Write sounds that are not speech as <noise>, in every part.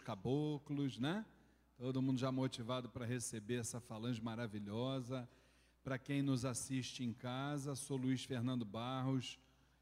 caboclos, né? Todo mundo já motivado para receber essa falange maravilhosa. Para quem nos assiste em casa, sou Luiz Fernando Barros.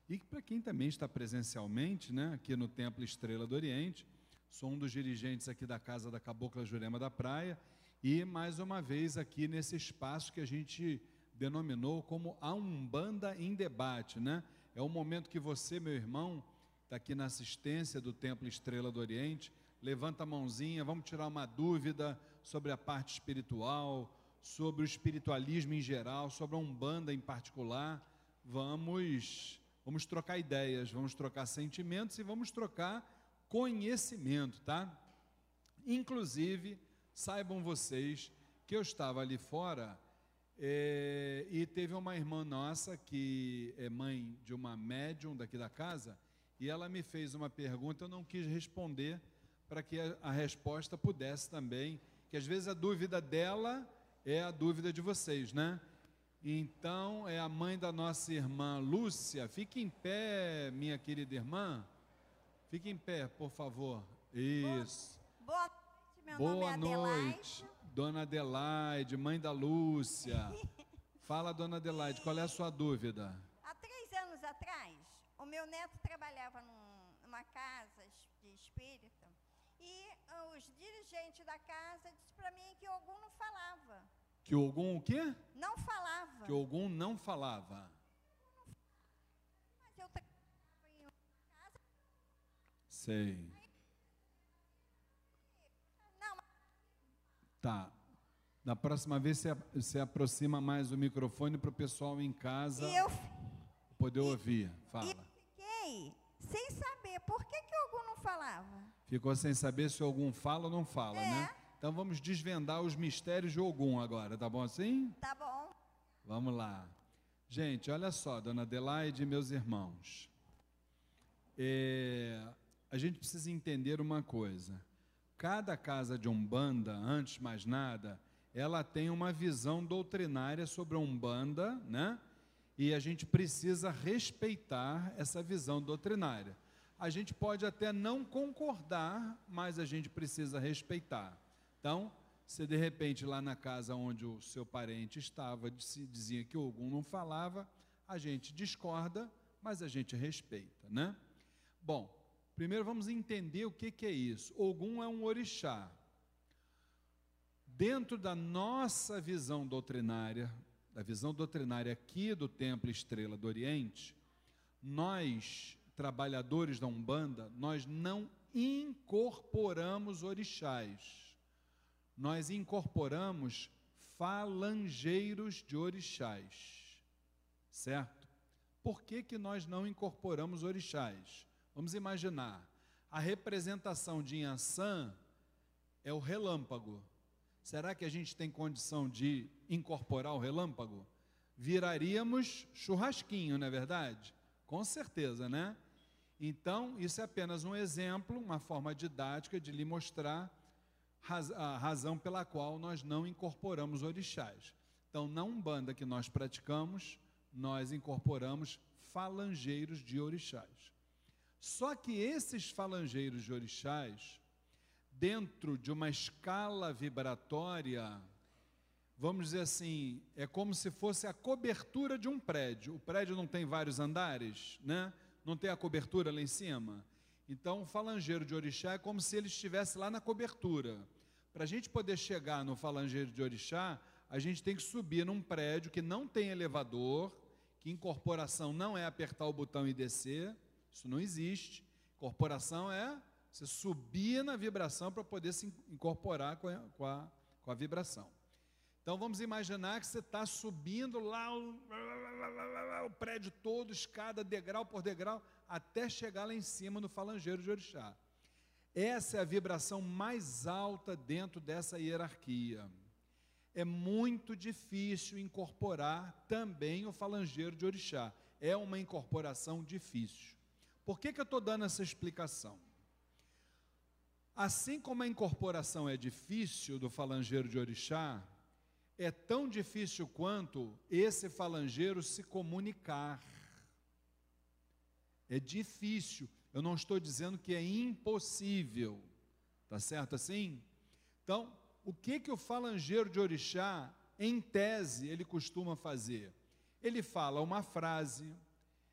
E para quem também está presencialmente, né, aqui no Templo Estrela do Oriente, sou um dos dirigentes aqui da Casa da Cabocla Jurema da Praia e mais uma vez aqui nesse espaço que a gente denominou como a Umbanda em debate, né? É o momento que você, meu irmão, está aqui na assistência do Templo Estrela do Oriente, levanta a mãozinha, vamos tirar uma dúvida sobre a parte espiritual, sobre o espiritualismo em geral, sobre a Umbanda em particular. Vamos, vamos trocar ideias, vamos trocar sentimentos e vamos trocar conhecimento, tá? Inclusive, saibam vocês que eu estava ali fora é, e teve uma irmã nossa que é mãe de uma médium daqui da casa e ela me fez uma pergunta, eu não quis responder para que a, resposta pudesse também, que às vezes a dúvida dela é a dúvida de vocês, né? Então, é a mãe da nossa irmã Lúcia. Fique em pé, minha querida irmã. Fique em pé, por favor. Isso. Boa, boa noite, meu Boa nome é noite, Adelaide. dona Adelaide, mãe da Lúcia. <laughs> Fala, dona Adelaide, qual é a sua dúvida? Há três anos atrás, o meu neto trabalhava num- numa casa de espírita e ah, os dirigentes da casa disseram para mim que algum não falava. Que Ogum o quê? Não falava. Que Ogum não falava. Mas eu trabalhava em casa. Sei. Não, mas Tá. Da próxima vez você, você aproxima mais o microfone para o pessoal em casa e eu, poder ouvir. e Fala. fiquei sem saber por que, que algum não falava. Ficou sem saber se algum fala ou não fala, É. né? Então vamos desvendar os mistérios de Ogum agora, tá bom assim? Tá bom? Vamos lá. Gente, olha só, dona Adelaide e meus irmãos. É, a gente precisa entender uma coisa. Cada casa de Umbanda, antes de mais nada, ela tem uma visão doutrinária sobre a Umbanda, né? E a gente precisa respeitar essa visão doutrinária. A gente pode até não concordar, mas a gente precisa respeitar. Então, se de repente lá na casa onde o seu parente estava se dizia que algum não falava, a gente discorda, mas a gente respeita, né? Bom, primeiro vamos entender o que, que é isso. Ogum é um orixá. Dentro da nossa visão doutrinária, da visão doutrinária aqui do Templo Estrela do Oriente, nós, trabalhadores da Umbanda, nós não incorporamos orixás. Nós incorporamos falangeiros de orixás. Certo? Por que, que nós não incorporamos orixás? Vamos imaginar, a representação de Inhaçã é o relâmpago. Será que a gente tem condição de incorporar o relâmpago? Viraríamos churrasquinho, não é verdade? Com certeza, né? Então, isso é apenas um exemplo, uma forma didática de lhe mostrar a razão pela qual nós não incorporamos orixás. Então, na Umbanda que nós praticamos, nós incorporamos falangeiros de orixás. Só que esses falangeiros de orixás, dentro de uma escala vibratória, vamos dizer assim, é como se fosse a cobertura de um prédio. O prédio não tem vários andares, né? Não tem a cobertura lá em cima. Então, o falangeiro de orixá é como se ele estivesse lá na cobertura. Para a gente poder chegar no falangeiro de orixá, a gente tem que subir num prédio que não tem elevador, que incorporação não é apertar o botão e descer, isso não existe. Incorporação é você subir na vibração para poder se incorporar com a, com a, com a vibração. Então vamos imaginar que você está subindo lá o, o prédio todo, escada, degrau por degrau, até chegar lá em cima no falangeiro de orixá. Essa é a vibração mais alta dentro dessa hierarquia. É muito difícil incorporar também o falangeiro de orixá. É uma incorporação difícil. Por que, que eu estou dando essa explicação? Assim como a incorporação é difícil do falangeiro de orixá, é tão difícil quanto esse falangeiro se comunicar. É difícil. Eu não estou dizendo que é impossível, tá certo assim? Então, o que que o falangeiro de orixá, em tese, ele costuma fazer? Ele fala uma frase,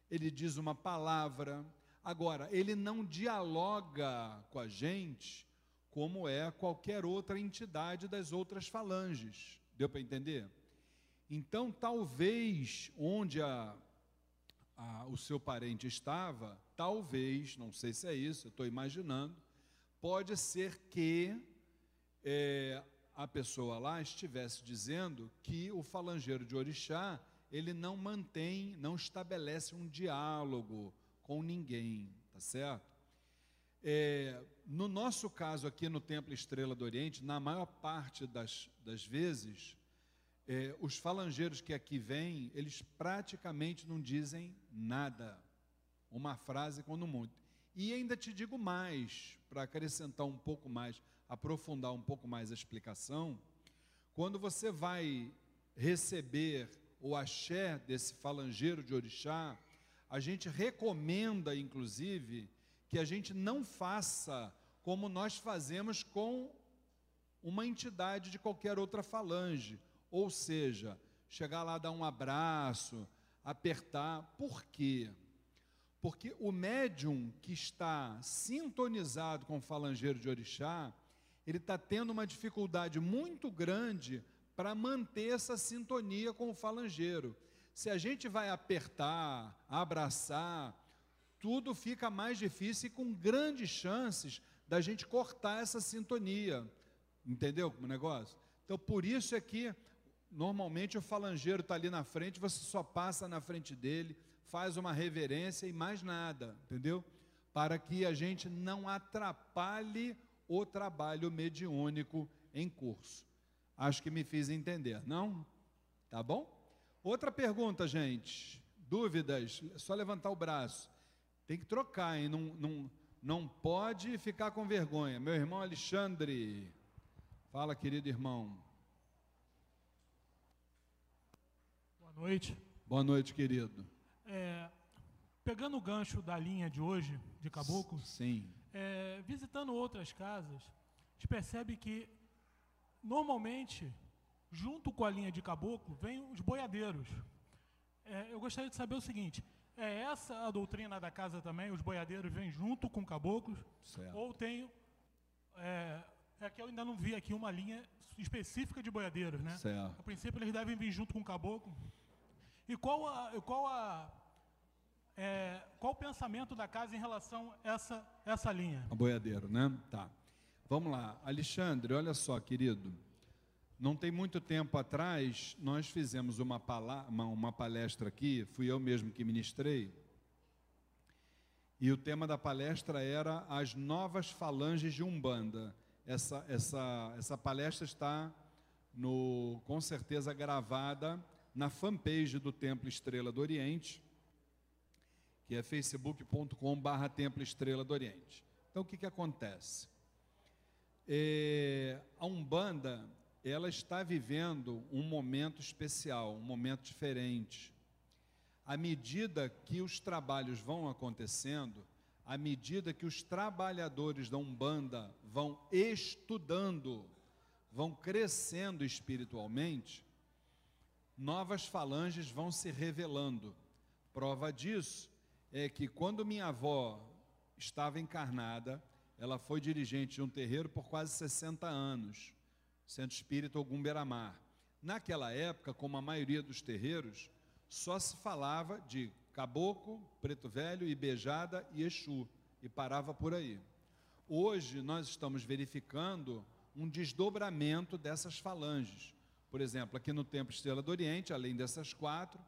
ele diz uma palavra. Agora, ele não dialoga com a gente como é qualquer outra entidade das outras falanges. Deu para entender? Então, talvez onde a, a, o seu parente estava, talvez, não sei se é isso, estou imaginando, pode ser que é, a pessoa lá estivesse dizendo que o falangeiro de orixá ele não mantém, não estabelece um diálogo com ninguém, tá certo? É, no nosso caso aqui no Templo Estrela do Oriente, na maior parte das, das vezes, é, os falangeiros que aqui vêm, eles praticamente não dizem nada. Uma frase quando muito. E ainda te digo mais, para acrescentar um pouco mais, aprofundar um pouco mais a explicação, quando você vai receber o axé desse falangeiro de orixá, a gente recomenda, inclusive, que a gente não faça como nós fazemos com uma entidade de qualquer outra falange, ou seja, chegar lá, dar um abraço, apertar. Por quê? Porque o médium que está sintonizado com o falangeiro de orixá, ele está tendo uma dificuldade muito grande para manter essa sintonia com o falangeiro. Se a gente vai apertar, abraçar, tudo fica mais difícil e com grandes chances da gente cortar essa sintonia. Entendeu o negócio? Então, por isso é que normalmente o falangeiro está ali na frente, você só passa na frente dele, faz uma reverência e mais nada, entendeu? Para que a gente não atrapalhe o trabalho mediúnico em curso. Acho que me fiz entender, não? Tá bom? Outra pergunta, gente. Dúvidas? É só levantar o braço. Tem que trocar, hein? Não, não, não pode ficar com vergonha. Meu irmão Alexandre. Fala, querido irmão. Boa noite. Boa noite, querido. É, pegando o gancho da linha de hoje, de caboclo. Sim. É, visitando outras casas, a gente percebe que, normalmente, junto com a linha de caboclo, vem os boiadeiros. É, eu gostaria de saber o seguinte: é essa a doutrina da casa também? Os boiadeiros vêm junto com caboclos? Certo. Ou tem. É, é que eu ainda não vi aqui uma linha específica de boiadeiros, né? Certo. A princípio, eles devem vir junto com o caboclo. E qual a, qual a é, qual o pensamento da casa em relação a essa, essa linha? A boiadeiro, né? Tá. Vamos lá. Alexandre, olha só, querido. Não tem muito tempo atrás, nós fizemos uma, uma, uma palestra aqui, fui eu mesmo que ministrei. E o tema da palestra era as novas falanges de Umbanda. Essa, essa, essa palestra está, no, com certeza, gravada na fanpage do Templo Estrela do Oriente que é facebook.com.br Templo Estrela do Oriente. Então, o que, que acontece? É, a Umbanda, ela está vivendo um momento especial, um momento diferente. À medida que os trabalhos vão acontecendo, à medida que os trabalhadores da Umbanda vão estudando, vão crescendo espiritualmente, novas falanges vão se revelando. Prova disso é que quando minha avó estava encarnada, ela foi dirigente de um terreiro por quase 60 anos, Centro Espírita Ogum Beramar. Naquela época, como a maioria dos terreiros, só se falava de caboclo, preto velho, ibejada e exu, e parava por aí. Hoje nós estamos verificando um desdobramento dessas falanges. Por exemplo, aqui no Templo Estrela do Oriente, além dessas quatro,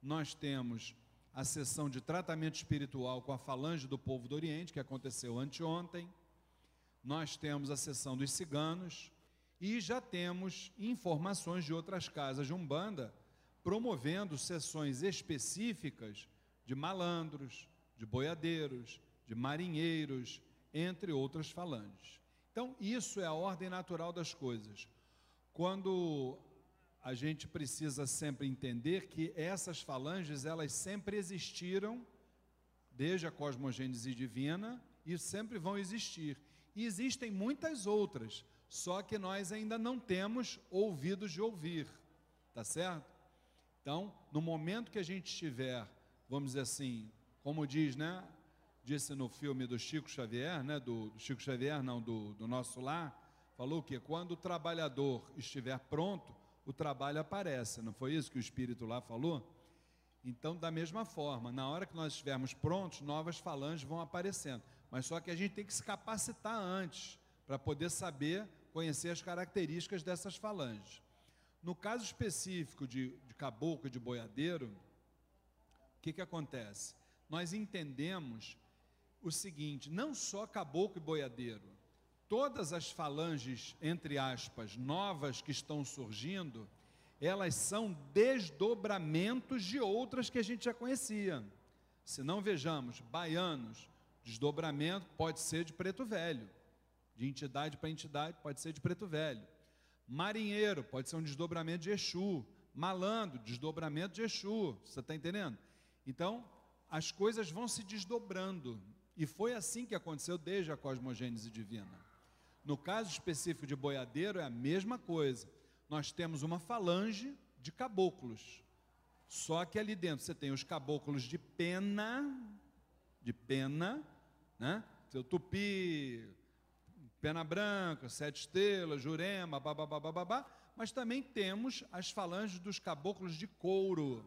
nós temos a sessão de tratamento espiritual com a falange do povo do Oriente, que aconteceu anteontem. Nós temos a sessão dos ciganos e já temos informações de outras casas de Umbanda promovendo sessões específicas de malandros, de boiadeiros, de marinheiros, entre outras falanges. Então, isso é a ordem natural das coisas. Quando a gente precisa sempre entender que essas falanges, elas sempre existiram, desde a cosmogênese divina, e sempre vão existir. E existem muitas outras, só que nós ainda não temos ouvidos de ouvir, tá certo? Então, no momento que a gente estiver, vamos dizer assim, como diz, né? Disse no filme do Chico Xavier, né? Do, do Chico Xavier, não, do, do nosso lar, falou que quando o trabalhador estiver pronto, o trabalho aparece. Não foi isso que o Espírito lá falou? Então, da mesma forma, na hora que nós estivermos prontos, novas falanges vão aparecendo. Mas só que a gente tem que se capacitar antes, para poder saber, conhecer as características dessas falanges. No caso específico de, de caboclo e de boiadeiro, o que, que acontece? Nós entendemos o seguinte: não só caboclo e boiadeiro, todas as falanges, entre aspas, novas que estão surgindo, elas são desdobramentos de outras que a gente já conhecia. Se não vejamos, baianos, desdobramento pode ser de preto velho, de entidade para entidade pode ser de preto velho. Marinheiro pode ser um desdobramento de Exu. Malandro, desdobramento de Exu. Você está entendendo? Então, as coisas vão se desdobrando. E foi assim que aconteceu desde a cosmogênese divina. No caso específico de boiadeiro, é a mesma coisa. Nós temos uma falange de caboclos. Só que ali dentro você tem os caboclos de pena, de pena, né? Seu tupi, pena branca, sete estrelas, jurema, babá, babá, mas também temos as falanges dos caboclos de couro,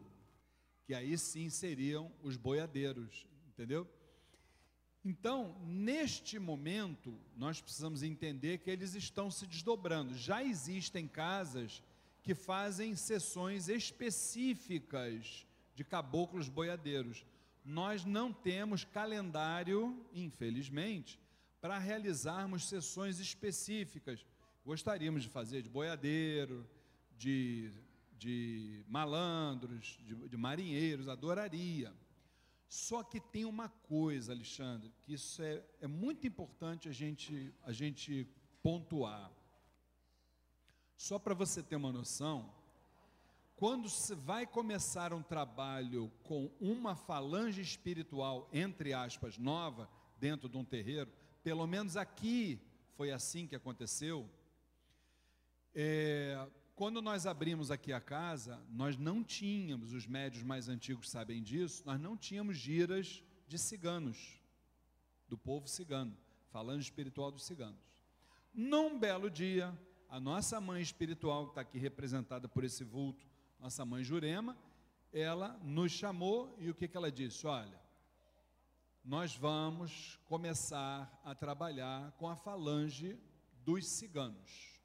que aí sim seriam os boiadeiros, entendeu? Então, neste momento, nós precisamos entender que eles estão se desdobrando. Já existem casas que fazem sessões específicas de caboclos boiadeiros. Nós não temos calendário, infelizmente, para realizarmos sessões específicas. Gostaríamos de fazer de boiadeiro, de, de malandros, de, de marinheiros, adoraria. Só que tem uma coisa, Alexandre, que isso é, é muito importante a gente, a gente pontuar. Só para você ter uma noção, quando você vai começar um trabalho com uma falange espiritual, entre aspas, nova, dentro de um terreiro, pelo menos aqui foi assim que aconteceu. É, quando nós abrimos aqui a casa, nós não tínhamos, os médios mais antigos sabem disso, nós não tínhamos giras de ciganos, do povo cigano, falando espiritual dos ciganos. Num belo dia, a nossa mãe espiritual, que está aqui representada por esse vulto, nossa mãe Jurema, ela nos chamou e o que, que ela disse? Olha, nós vamos começar a trabalhar com a falange dos ciganos.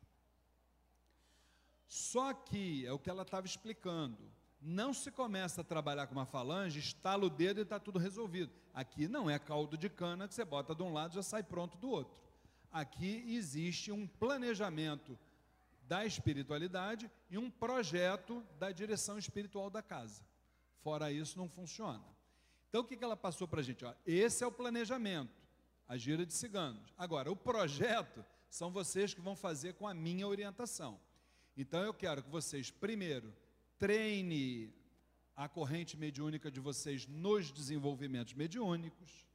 Só que, é o que ela estava explicando, não se começa a trabalhar com uma falange, estala o dedo e está tudo resolvido. Aqui não é caldo de cana que você bota de um lado e já sai pronto do outro. Aqui existe um planejamento da espiritualidade e um projeto da direção espiritual da casa. Fora isso, não funciona. Então, o que, ela passou para a gente? Esse é o planejamento, a gira de ciganos. Agora, o projeto são vocês que vão fazer com a minha orientação. Então, eu quero que vocês, primeiro, treine a corrente mediúnica de vocês nos desenvolvimentos mediúnicos.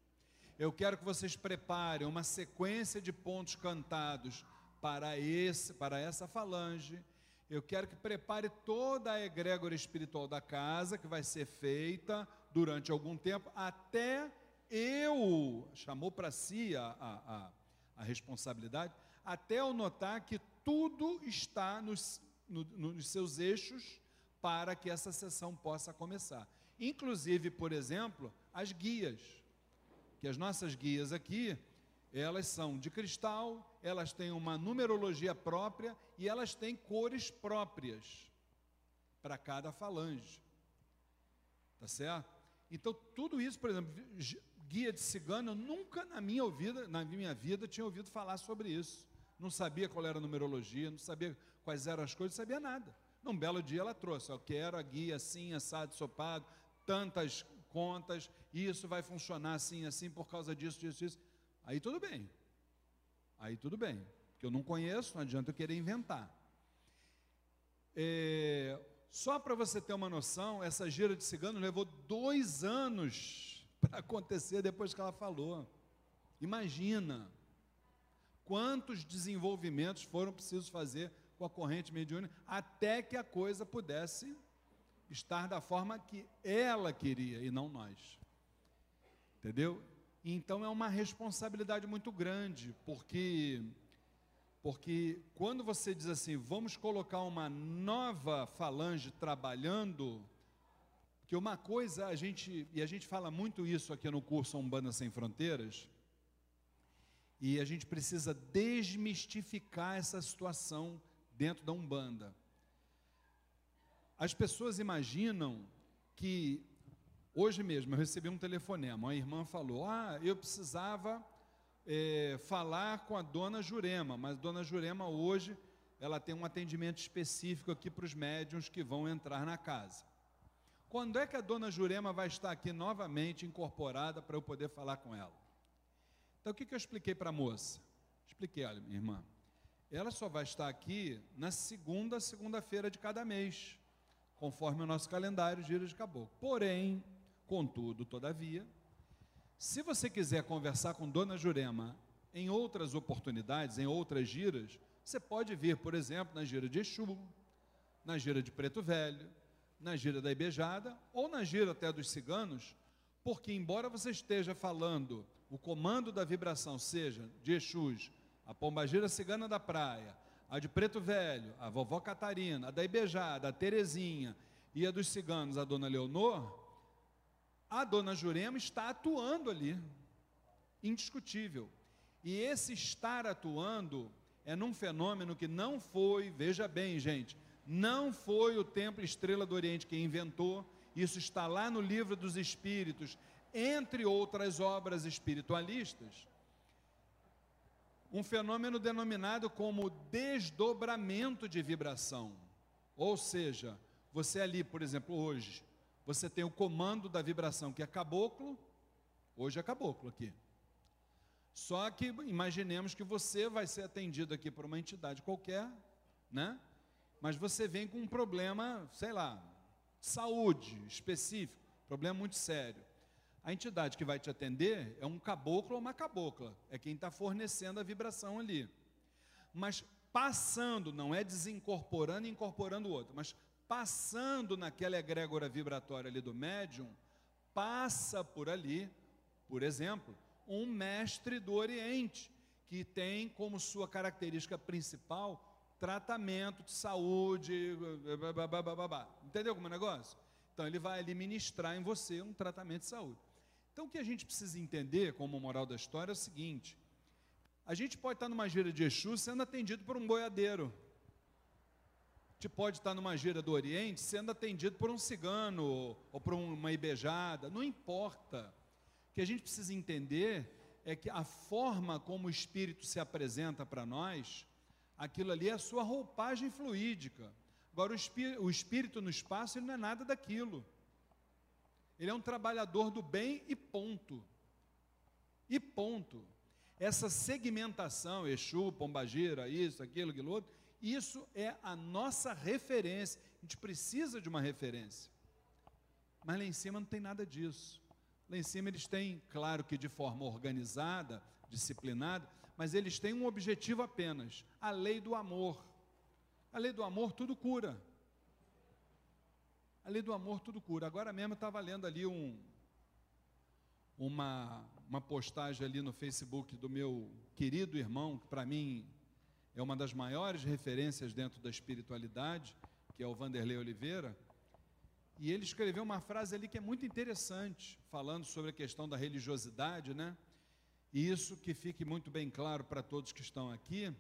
Eu quero que vocês preparem uma sequência de pontos cantados para, esse, para essa falange. Eu quero que prepare toda a egrégora espiritual da casa, que vai ser feita durante algum tempo, até eu, chamou para si a, a, a, responsabilidade, até eu notar que tudo está nos, no, nos seus eixos para que essa sessão possa começar. Inclusive, por exemplo, as guias, que as nossas guias aqui, elas são de cristal, elas têm uma numerologia própria e elas têm cores próprias para cada falange. Tá certo? Então, tudo isso, por exemplo, guia de cigano, eu nunca na minha, vida, na minha vida tinha ouvido falar sobre isso. Não sabia qual era a numerologia, não sabia quais eram as coisas, não sabia nada. Num belo dia ela trouxe, eu quero a guia assim, assado, sopado, tantas contas, isso vai funcionar assim, assim, por causa disso, disso, disso. Aí tudo bem. Aí tudo bem. Porque eu não conheço, não adianta eu querer inventar. É, só para você ter uma noção, essa gira de cigano levou dois anos <laughs> para acontecer depois que ela falou. Imagina. quantos desenvolvimentos foram precisos fazer com a corrente mediúnica até que a coisa pudesse estar da forma que ela queria e não nós. Entendeu? Então é uma responsabilidade muito grande, porque porque quando você diz assim, vamos colocar uma nova falange trabalhando, que uma coisa a gente, e a gente fala muito isso aqui no curso Umbanda Sem Fronteiras, e a gente precisa desmistificar essa situação dentro da Umbanda. As pessoas imaginam que hoje mesmo eu recebi um telefonema, uma irmã falou: "Ah, eu precisava é, falar com a dona Jurema, mas dona Jurema hoje ela tem um atendimento específico aqui para os médiums que vão entrar na casa. Quando é que a dona Jurema vai estar aqui novamente incorporada para eu poder falar com ela? Então o que, que eu expliquei para a moça? Expliquei, olha, minha irmã, ela só vai estar aqui na segunda segunda-feira de cada mês, conforme o nosso calendário Gira de Caboclo. Porém, contudo, todavia, se você quiser conversar com Dona Jurema em outras oportunidades, em outras giras, você pode vir, por exemplo, na gira de Exu, na gira de Preto Velho, na gira da Ibejada ou na gira até dos ciganos, porque embora você esteja falando o comando da vibração seja de Exus, a Pombagira Cigana da Praia, a de Preto Velho, a Vovó Catarina, a da Ibejada, a Terezinha e a dos ciganos, a Dona Leonor, a dona Jurema está atuando ali, indiscutível. E esse estar atuando é num fenômeno que não foi, veja bem, gente, não foi o Templo Estrela do Oriente que inventou, isso está lá no Livro dos Espíritos, entre outras obras espiritualistas. Um fenômeno denominado como desdobramento de vibração. Ou seja, você ali, por exemplo, hoje, você tem o comando da vibração, que é caboclo, hoje é caboclo aqui. Só que imaginemos que você vai ser atendido aqui por uma entidade qualquer, né? Mas você vem com um problema, sei lá, saúde específico, problema muito sério. A entidade que vai te atender é um caboclo ou uma cabocla, é quem está fornecendo a vibração ali. Mas passando, não é desincorporando e incorporando o outro, mas passando naquela egrégora vibratória ali do médium, passa por ali, por exemplo, um mestre do Oriente, que tem como sua característica principal tratamento de saúde, babá. entendeu como é o negócio? Então ele vai ali ministrar em você um tratamento de saúde. Então o que a gente precisa entender como moral da história é o seguinte: a gente pode estar numa gira de Exu sendo atendido por um boiadeiro gente pode estar numa gira do Oriente sendo atendido por um cigano ou por uma ibejada, não importa. O que a gente precisa entender é que a forma como o Espírito se apresenta para nós, aquilo ali é a sua roupagem fluídica. Agora, o espírito, o espírito no espaço, ele não é nada daquilo. Ele é um trabalhador do bem e ponto. E ponto. Essa segmentação, Exu, Pombagira, isso, aquilo, aquilo outro, isso é a nossa referência. A gente precisa de uma referência. Mas lá em cima não tem nada disso. Lá em cima eles têm, claro que de forma organizada, disciplinada, mas eles têm um objetivo apenas: a lei do amor. A lei do amor tudo cura. A lei do amor tudo cura. Agora mesmo eu estava lendo ali um, uma, uma postagem ali no Facebook do meu querido irmão, que para mim é uma das maiores referências dentro da espiritualidade, que é o Vanderlei Oliveira, e ele escreveu uma frase ali que é muito interessante, falando sobre a questão da religiosidade, né? E isso que fique muito bem claro para todos que estão aqui.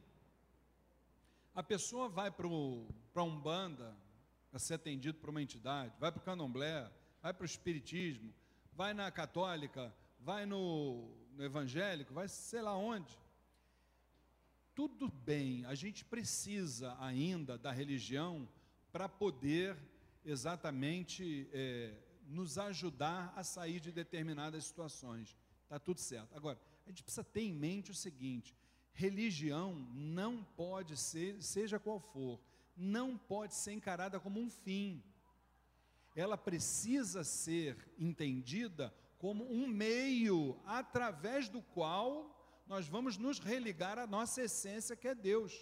A pessoa vai para a Umbanda, para ser atendido por uma entidade, vai para o candomblé, vai para o espiritismo, vai na católica, vai no, no evangélico, vai sei lá onde tudo bem, a gente precisa ainda da religião para poder exatamente é, nos ajudar a sair de determinadas situações. Está tudo certo. Agora, a gente precisa ter em mente o seguinte: religião não pode ser, seja qual for, não pode ser encarada como um fim. Ela precisa ser entendida como um meio através do qual nós vamos nos religar à nossa essência que é Deus.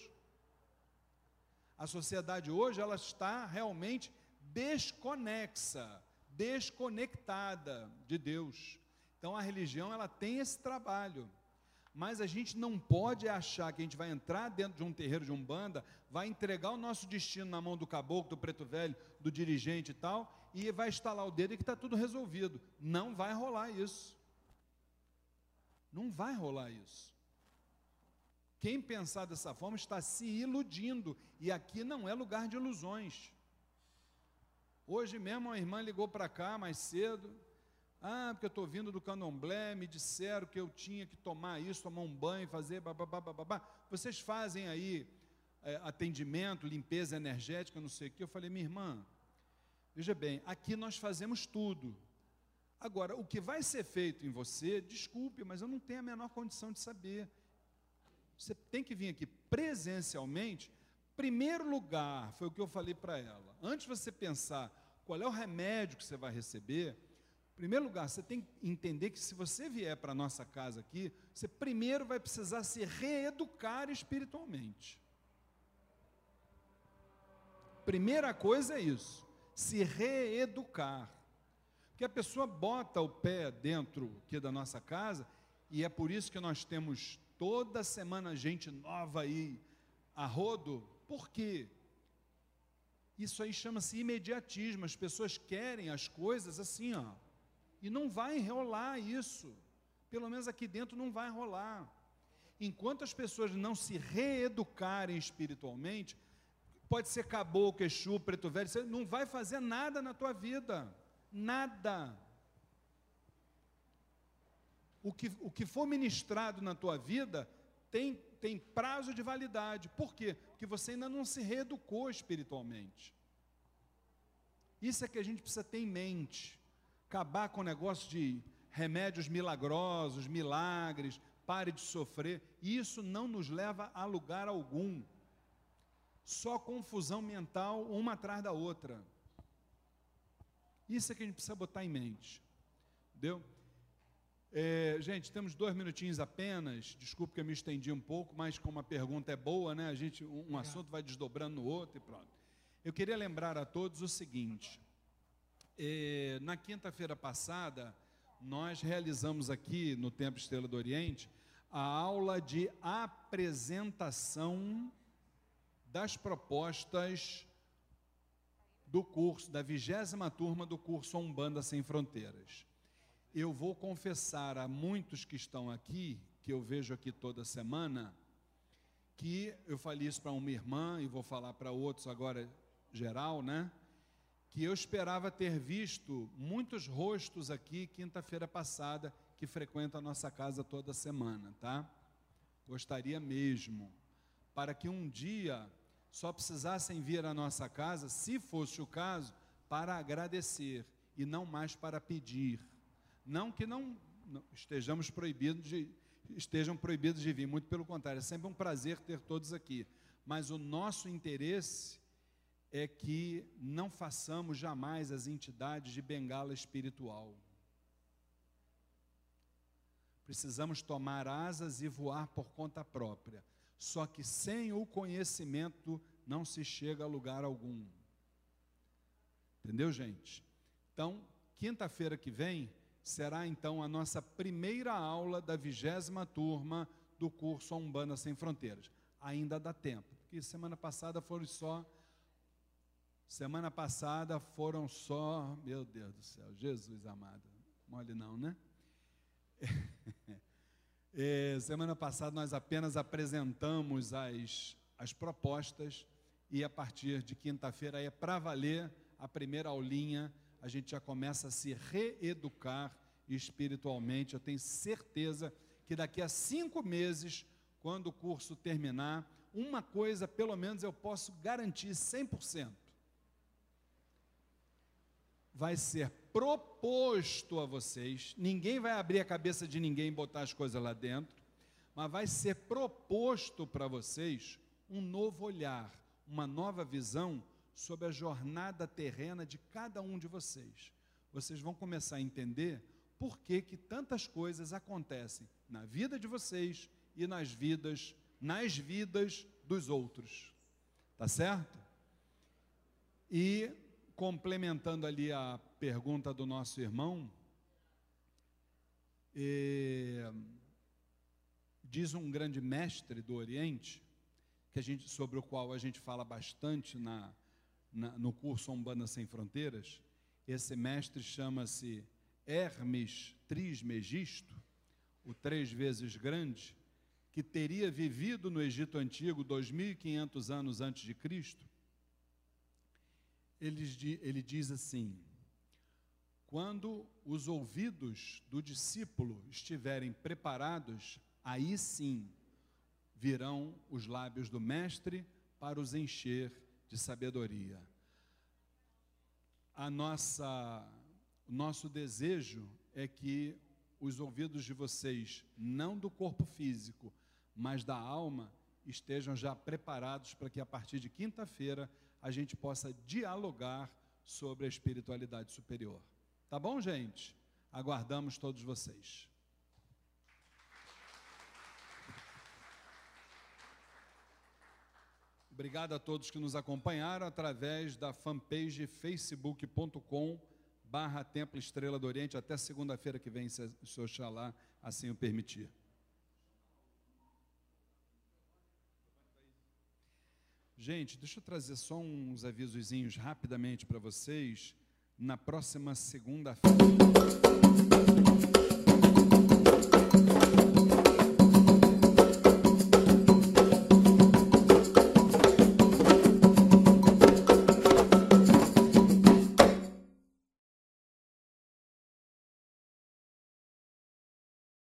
A sociedade hoje ela está realmente desconexa, desconectada de Deus. Então a religião ela tem esse trabalho. Mas a gente não pode achar que a gente vai entrar dentro de um terreiro de umbanda, vai entregar o nosso destino na mão do caboclo, do preto velho, do dirigente e tal, e vai estalar o dedo e que está tudo resolvido. Não vai rolar isso. Não vai rolar isso. Quem pensar dessa forma está se iludindo, e aqui não é lugar de ilusões. Hoje mesmo a irmã ligou para cá mais cedo, ah, porque eu estou vindo do candomblé, me disseram que eu tinha que tomar isso, tomar um banho, fazer bababá, babá. Vocês fazem aí é, atendimento, limpeza energética, não sei o que. Eu falei, minha irmã, veja bem, aqui nós fazemos tudo. Agora, o que vai ser feito em você, desculpe, mas eu não tenho a menor condição de saber. Você tem que vir aqui presencialmente. Primeiro lugar, foi o que eu falei para ela. Antes de você pensar qual é o remédio que você vai receber, primeiro lugar, você tem que entender que se você vier para a nossa casa aqui, você primeiro vai precisar se reeducar espiritualmente. Primeira coisa é isso, se reeducar. Porque a pessoa bota o pé dentro aqui da nossa casa, e é por isso que nós temos toda semana gente nova aí a rodo. Por quê? Isso aí chama-se imediatismo. As pessoas querem as coisas assim, ó e não vai rolar isso. Pelo menos aqui dentro não vai rolar. Enquanto as pessoas não se reeducarem espiritualmente, pode ser caboclo, Exu, preto velho, você não vai fazer nada na tua vida. Nada. O que, o que for ministrado na tua vida tem, tem prazo de validade. Por quê? Porque você ainda não se reeducou espiritualmente. Isso é que a gente precisa ter em mente acabar com o negócio de remédios milagrosos, milagres, pare de sofrer. Isso não nos leva a lugar algum. Só confusão mental, uma atrás da outra. Isso é que a gente precisa botar em mente. Entendeu? É, gente, temos dois minutinhos apenas. Desculpe que eu me estendi um pouco, mas como a pergunta é boa, né? A gente, um, um assunto vai desdobrando no outro e pronto. Eu queria lembrar a todos o seguinte: é, na quinta-feira passada, nós realizamos aqui no Templo Estrela do Oriente a aula de apresentação das propostas do curso, da vigésima turma do curso Umbanda Sem Fronteiras. Eu vou confessar a muitos que estão aqui, que eu vejo aqui toda semana, que eu falei isso para uma irmã e vou falar para outros agora geral, né? que eu esperava ter visto muitos rostos aqui quinta-feira passada que frequentam a nossa casa toda semana, tá? Gostaria mesmo, para que um dia só precisassem vir à nossa casa, se fosse o caso, para agradecer e não mais para pedir. Não que não, estejamos proibidos de estejam proibidos de vir, muito pelo contrário, é sempre um prazer ter todos aqui. Mas o nosso interesse é que não façamos jamais as entidades de bengala espiritual. Precisamos tomar asas e voar por conta própria. Só que sem o conhecimento não se chega a lugar algum. Entendeu, gente? Então, quinta-feira que vem será então a nossa primeira aula da vigésima turma do curso Umbanda Sem Fronteiras. Ainda dá tempo, porque semana passada foram só Semana passada foram só, meu Deus do céu, Jesus amado, mole não, né? <laughs> É, semana passada nós apenas apresentamos as, as propostas e a partir de quinta-feira é para valer a primeira aulinha, a gente já começa a se reeducar espiritualmente. Eu tenho certeza que daqui a cinco meses, quando o curso terminar, uma coisa pelo menos eu posso garantir 100% vai ser proposto a vocês, ninguém vai abrir a cabeça de ninguém e botar as coisas lá dentro, mas vai ser proposto para vocês um novo olhar, uma nova visão sobre a jornada terrena de cada um de vocês. Vocês vão começar a entender por que, que tantas coisas acontecem na vida de vocês e nas vidas, nas vidas dos outros. Tá certo? E complementando ali a pergunta do nosso irmão, diz um grande mestre do Oriente, que a gente, sobre o qual a gente fala bastante na, na, no curso Umbanda Sem Fronteiras, esse mestre chama-se Hermes Trismegisto, o três vezes grande, que teria vivido no Egito Antigo 2.500 anos antes de Cristo, ele, ele diz assim: quando os ouvidos do discípulo estiverem preparados, aí sim virão os lábios do Mestre para os encher de sabedoria. A nossa, o nosso desejo é que os ouvidos de vocês, não do corpo físico, mas da alma, estejam já preparados para que a partir de quinta-feira a gente possa dialogar sobre a espiritualidade superior. Tá bom, gente? Aguardamos todos vocês. Obrigado a todos que nos acompanharam através da fanpage facebook.com barra Templo Estrela do Oriente até segunda-feira que vem, se o senhor Xalá assim o permitir. Gente, deixa eu trazer só uns avisozinhos rapidamente para vocês. Na próxima segunda-feira.